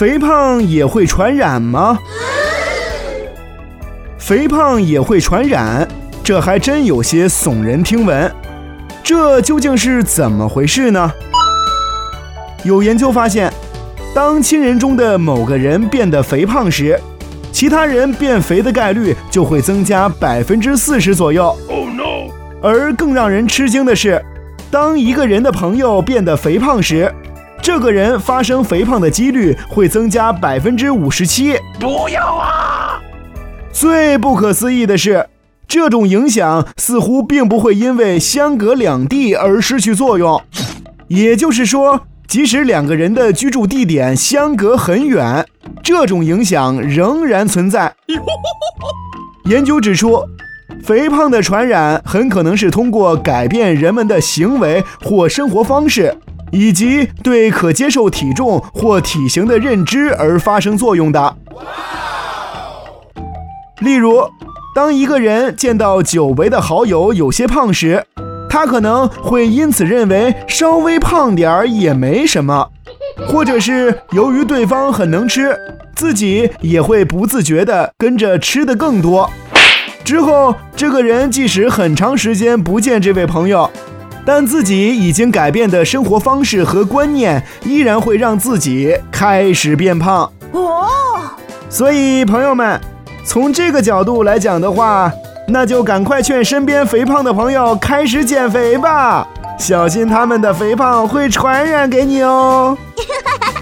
肥胖也会传染吗？肥胖也会传染，这还真有些耸人听闻。这究竟是怎么回事呢？有研究发现，当亲人中的某个人变得肥胖时，其他人变肥的概率就会增加百分之四十左右。Oh no！而更让人吃惊的是，当一个人的朋友变得肥胖时，这个人发生肥胖的几率会增加百分之五十七。不要啊！最不可思议的是，这种影响似乎并不会因为相隔两地而失去作用。也就是说，即使两个人的居住地点相隔很远，这种影响仍然存在。研究指出，肥胖的传染很可能是通过改变人们的行为或生活方式。以及对可接受体重或体型的认知而发生作用的。例如，当一个人见到久违的好友有些胖时，他可能会因此认为稍微胖点儿也没什么，或者是由于对方很能吃，自己也会不自觉地跟着吃的更多。之后，这个人即使很长时间不见这位朋友。但自己已经改变的生活方式和观念，依然会让自己开始变胖哦。所以，朋友们，从这个角度来讲的话，那就赶快劝身边肥胖的朋友开始减肥吧，小心他们的肥胖会传染给你哦。